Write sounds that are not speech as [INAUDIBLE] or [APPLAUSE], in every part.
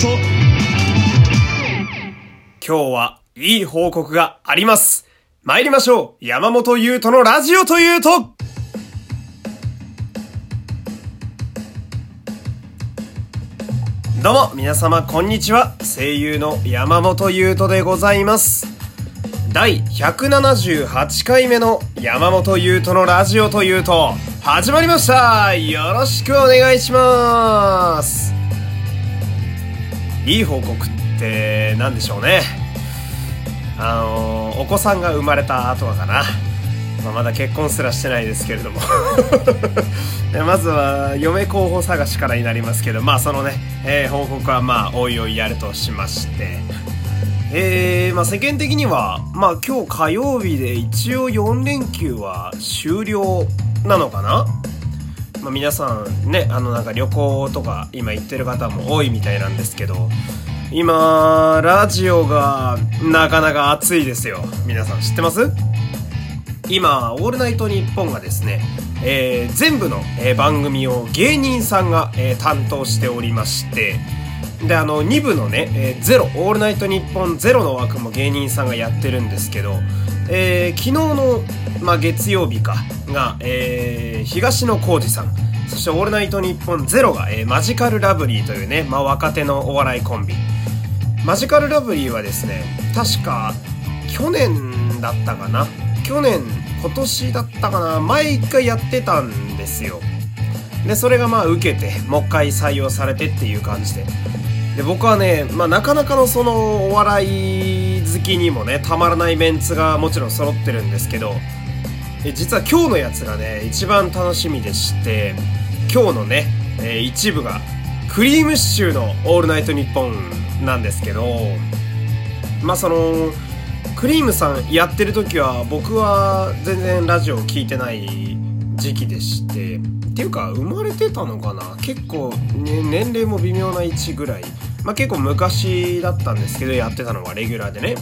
斗今日はいい報告があります。参りましょう。山本優斗のラジオというと。どうも皆様こんにちは。声優の山本優斗でございます。第178回目の山本優斗のラジオというと始まりました。よろしくお願いします。いい報告って何でしょうね。あのお子さんが生まれた後はかな、まあ、まだ結婚すらしてないですけれども。[LAUGHS] まずは嫁候補探しからになりますけどまあそのね、えー、報告はまあおいおいやるとしまして。えー、まあ世間的にはまあ今日火曜日で一応4連休は終了なのかな？まあ、皆さんねあのなんか旅行とか今行ってる方も多いみたいなんですけど今ラジオがなかなか熱いですよ。皆さん知ってます？今「オールナイトニッポン」がですね、えー、全部の、え、番組を芸人さんが、え、担当しておりましてであの2部のね「えー、ゼロオールナイトニッポンゼロの枠も芸人さんがやってるんですけど、えー、昨日の、まあ、月曜日かが、えー、東野幸治さん。そして「オールナイトニッポンゼロが、えー、マジカルラブリーというね、まあ、若手のお笑いコンビ。マジカルラブリーはですね確か去年だったかな。去年今年だったかな。前一回やってたんですよ。でそれがまあ受けてもう一回採用されてっていう感じで。で僕はね、まあ、なかなかのそのお笑いきにもねたまらないメンツがもちろん揃ってるんですけど実は今日のやつがね一番楽しみでして今日のね、えー、一部がクリームシチューの「オールナイトニッポン」なんですけどまあそのクリームさんやってる時は僕は全然ラジオ聞いてない時期でしてっていうか生まれてたのかな？結構、ね、年齢も微妙な位置ぐらい。まあ結構昔だったんですけどやってたのはレギュラーでね。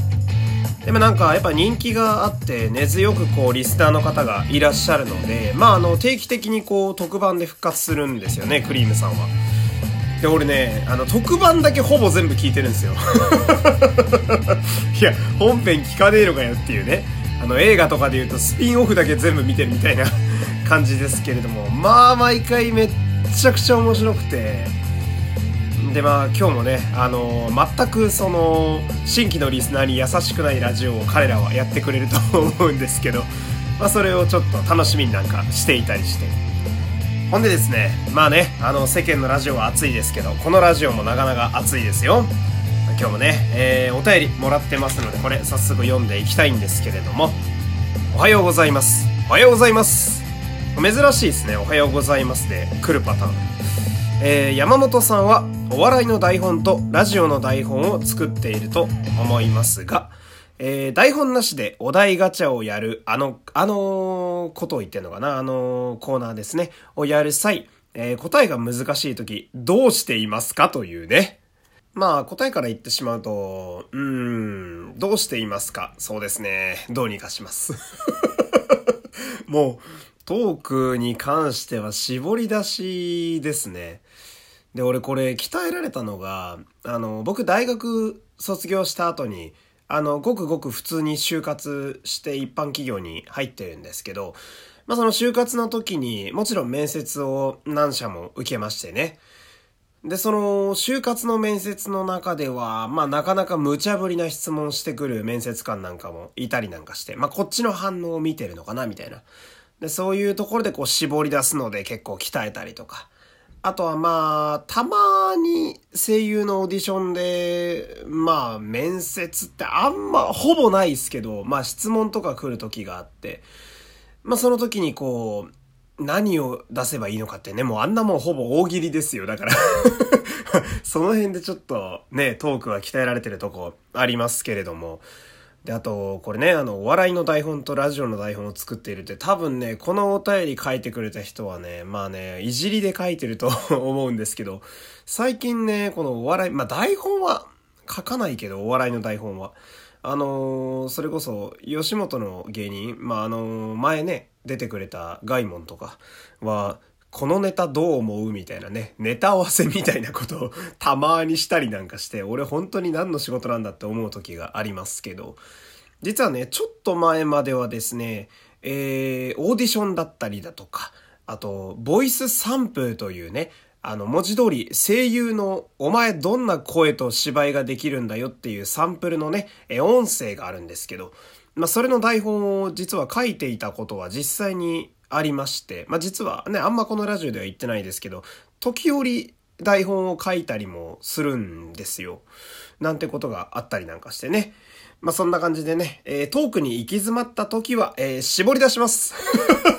でもなんかやっぱ人気があって根強くこうリスナーの方がいらっしゃるのでまああの定期的にこう特番で復活するんですよねクリームさんは。で俺ねあの特番だけほぼ全部聞いてるんですよ。[LAUGHS] いや本編聞かねえのかよっていうね。あの映画とかで言うとスピンオフだけ全部見てるみたいな感じですけれどもまあ毎回めっちゃくちゃ面白くて。でまあ今日もねあの全くその新規のリスナーに優しくないラジオを彼らはやってくれると思うんですけど、まあ、それをちょっと楽しみになんかしていたりして。ほんでですねまあねあの世間のラジオは熱いですけどこのラジオもなかなか熱いですよ。今日もね、えー、お便りもらってますのでこれ早速読んでいきたいんですけれども。おはようございます。おはようございます。珍しいですねおはようございますで来るパターン。えー、山本さんはお笑いの台本とラジオの台本を作っていると思いますが、えー、台本なしでお題ガチャをやる、あの、あのー、ことを言ってんのかなあのー、コーナーですね。をやる際、え答えが難しい時、どうしていますかというね。まあ、答えから言ってしまうと、うーん、どうしていますか？そうですね。どうにかします。[LAUGHS] もう、トークに関しては絞り出しですね。で、俺これ鍛えられたのが、あの、僕大学卒業した後に、あの、ごくごく普通に就活して一般企業に入ってるんですけど、まあその就活の時にもちろん面接を何社も受けましてね。で、その、就活の面接の中では、まあなかなか無茶ぶりな質問してくる面接官なんかもいたりなんかして、まあこっちの反応を見てるのかな、みたいな。で、そういうところでこう絞り出すので結構鍛えたりとか。あとはまあ、たまに声優のオーディションで、まあ、面接ってあんま、ほぼないですけど、まあ質問とか来る時があって、まあその時にこう、何を出せばいいのかってね、もうあんなもんほぼ大喜利ですよ。だから [LAUGHS] その辺でちょっとね、トークは鍛えられてるとこありますけれども。で、あと、これね、あの、お笑いの台本とラジオの台本を作っているって多分ね、このお便り書いてくれた人はね、まあね、いじりで書いてると [LAUGHS] 思うんですけど、最近ね、このお笑い、まあ台本は書かないけど、お笑いの台本は。あのー、それこそ、吉本の芸人、まあ、あのー、前ね、出てくれたガイモンとかは、このネタどう思うみたいなね、ネタ合わせみたいなことを [LAUGHS] たまにしたりなんかして、俺本当に何の仕事なんだって思う時がありますけど、実はね、ちょっと前まではですね、えー、オーディションだったりだとか、あと、ボイスサンプルというね、あの、文字通り声優のお前どんな声と芝居ができるんだよっていうサンプルのね、え音声があるんですけど、まあ、それの台本を実は書いていたことは実際にありまして、まあ、実はね、あんまこのラジオでは言ってないですけど、時折台本を書いたりもするんですよ。なんてことがあったりなんかしてね。まあ、そんな感じでね、えー、トークに行き詰まった時は、えー、絞り出します。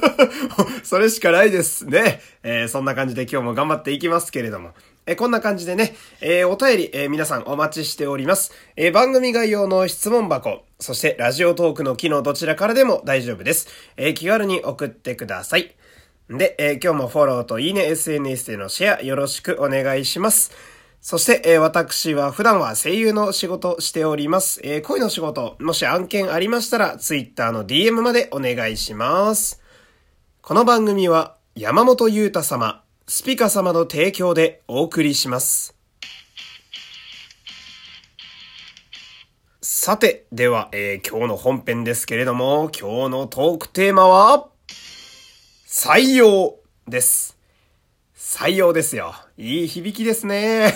[LAUGHS] それしかないですね。えー、そんな感じで今日も頑張っていきますけれども。えこんな感じでね、えお便り、え皆さんお待ちしております。え番組概要の質問箱、そしてラジオトークの機能どちらからでも大丈夫です。え気軽に送ってください。で、え今日もフォローといいね、SNS でのシェアよろしくお願いします。そして、えー、私は普段は声優の仕事しております。えー、恋の仕事、もし案件ありましたら、Twitter の DM までお願いします。この番組は、山本優太様、スピカ様の提供でお送りします。さて、では、えー、今日の本編ですけれども、今日のトークテーマは、採用です。採用ですよ。いい響きですね。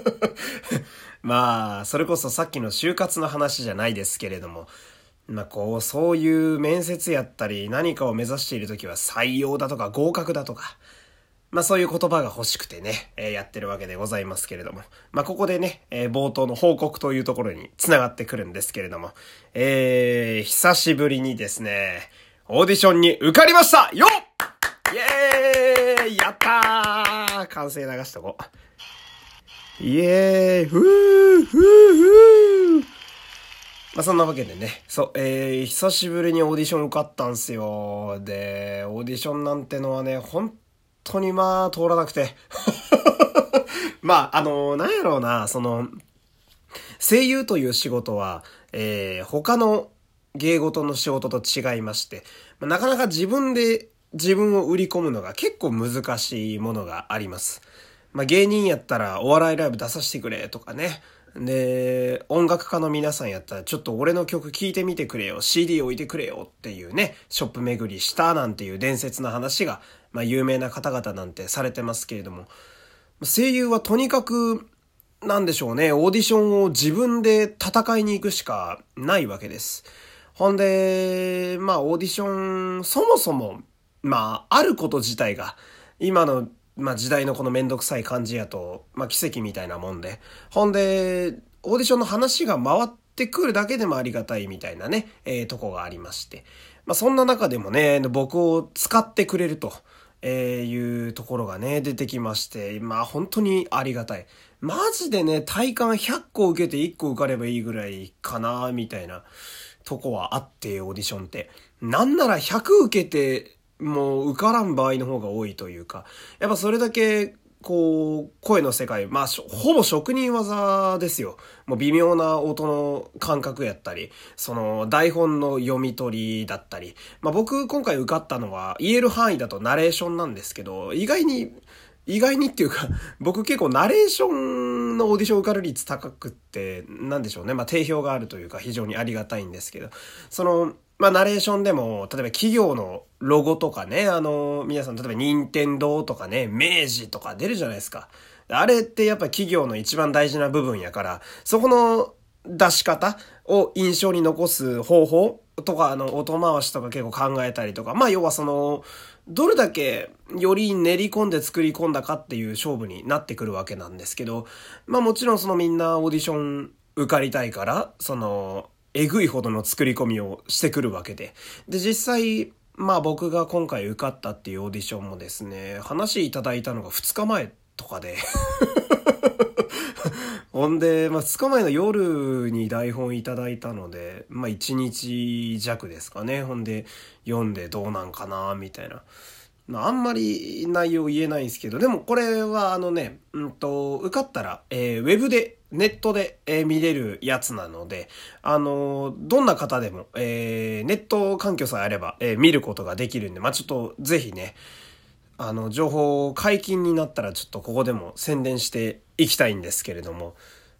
[LAUGHS] まあ、それこそさっきの就活の話じゃないですけれども、まあこう、そういう面接やったり何かを目指している時は採用だとか合格だとか、まあそういう言葉が欲しくてね、えー、やってるわけでございますけれども。まあここでね、えー、冒頭の報告というところに繋がってくるんですけれども、えー、久しぶりにですね、オーディションに受かりましたよっイエーイやったー完成流しとこう。イエーイふーふーふーまあそんなわけでね。そう、えー、久しぶりにオーディション受かったんすよ。で、オーディションなんてのはね、本当にまあ通らなくて。[LAUGHS] まあ、あのー、なんやろうな、その、声優という仕事は、えー、他の芸事の仕事と違いまして、まあ、なかなか自分で自分を売り込むのが結構難しいものがあります。まあ、芸人やったらお笑いライブ出させてくれとかね。で、音楽家の皆さんやったらちょっと俺の曲聴いてみてくれよ、CD 置いてくれよっていうね、ショップ巡りしたなんていう伝説の話が、まあ有名な方々なんてされてますけれども、声優はとにかく、なんでしょうね、オーディションを自分で戦いに行くしかないわけです。ほんで、まあオーディション、そもそもまあ、あること自体が、今の、まあ時代のこのめんどくさい感じやと、まあ奇跡みたいなもんで。ほんで、オーディションの話が回ってくるだけでもありがたいみたいなね、えー、とこがありまして。まあそんな中でもね、僕を使ってくれると。えー、いうところがね、出てきまして、まあ本当にありがたい。マジでね、体感100個受けて1個受かればいいぐらいかな、みたいなとこはあって、オーディションって。なんなら100受けてもう受からん場合の方が多いというか、やっぱそれだけ、こう、声の世界、まあ、ほぼ職人技ですよ。もう微妙な音の感覚やったり、その台本の読み取りだったり、まあ僕今回受かったのは言える範囲だとナレーションなんですけど、意外に、意外にっていうか、[LAUGHS] 僕結構ナレーションのオーディション受かる率高くって、なんでしょうね。まあ定評があるというか非常にありがたいんですけど、その、まあ、ナレーションでも、例えば企業のロゴとかね、あの、皆さん、例えば任天堂とかね、明治とか出るじゃないですか。あれってやっぱ企業の一番大事な部分やから、そこの出し方を印象に残す方法とか、あの、音回しとか結構考えたりとか、まあ、要はその、どれだけより練り込んで作り込んだかっていう勝負になってくるわけなんですけど、まあもちろんそのみんなオーディション受かりたいから、その、えぐいほどの作り込みをしてくるわけで。で、実際、まあ僕が今回受かったっていうオーディションもですね、話いただいたのが2日前とかで [LAUGHS] ほんで、まあ2日前の夜に台本いただいたので、まあ1日弱ですかね。ほんで、読んでどうなんかな、みたいな。まあ、んまり内容言えないんですけど、でもこれはあのね、うんと、受かったら、えー、ウェブで、ネットで、えー、見れるやつなので、あのー、どんな方でも、えー、ネット環境さえあれば、えー、見ることができるんで、まあ、ちょっと、ぜひね、あの、情報解禁になったらちょっとここでも宣伝していきたいんですけれども、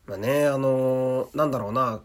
まあね、あのなんだろうな、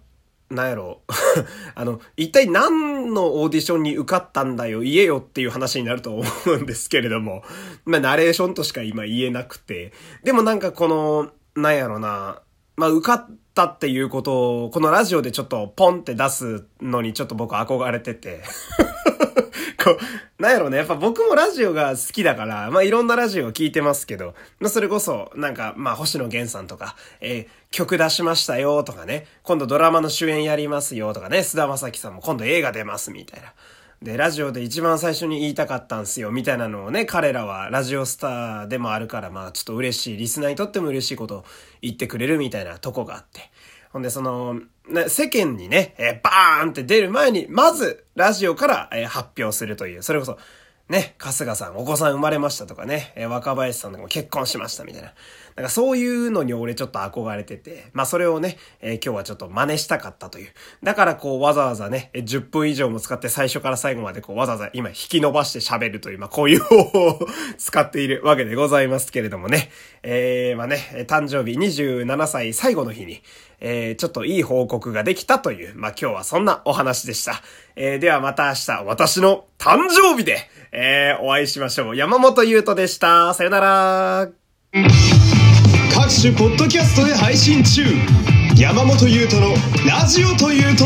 なんやろ。[LAUGHS] あの、一体何のオーディションに受かったんだよ、言えよっていう話になると思うんですけれども、[LAUGHS] まあ、ナレーションとしか今言えなくて、でもなんかこの、なんやろな、まあ、受かったっていうことを、このラジオでちょっとポンって出すのにちょっと僕憧れてて。[LAUGHS] こう、なんやろうね。やっぱ僕もラジオが好きだから、まあいろんなラジオを聞いてますけど、まあそれこそ、なんか、まあ星野源さんとか、えー、曲出しましたよとかね、今度ドラマの主演やりますよとかね、菅田正樹さんも今度映画出ますみたいな。で、ラジオで一番最初に言いたかったんすよ、みたいなのをね、彼らはラジオスターでもあるから、まあちょっと嬉しい、リスナーにとっても嬉しいことを言ってくれるみたいなとこがあって。ほんで、その、ね、世間にね、えー、バーンって出る前に、まず、ラジオから、えー、発表するという、それこそ、ね、春日さん、お子さん生まれましたとかね、えー、若林さんとかも結婚しましたみたいな。なんかそういうのに俺ちょっと憧れてて、まあそれをね、えー、今日はちょっと真似したかったという。だからこうわざわざね、10分以上も使って最初から最後までこうわざわざ今引き伸ばして喋るという、まあこういう方法を使っているわけでございますけれどもね。えー、まあね、誕生日27歳最後の日に、えー、ちょっといい報告ができたという、まあ今日はそんなお話でした。えー、ではまた明日、私の誕生日で、えー、お会いしましょう。山本優斗でした。さよなら。各種ポッドキャストで配信中。山本優斗のラジオというと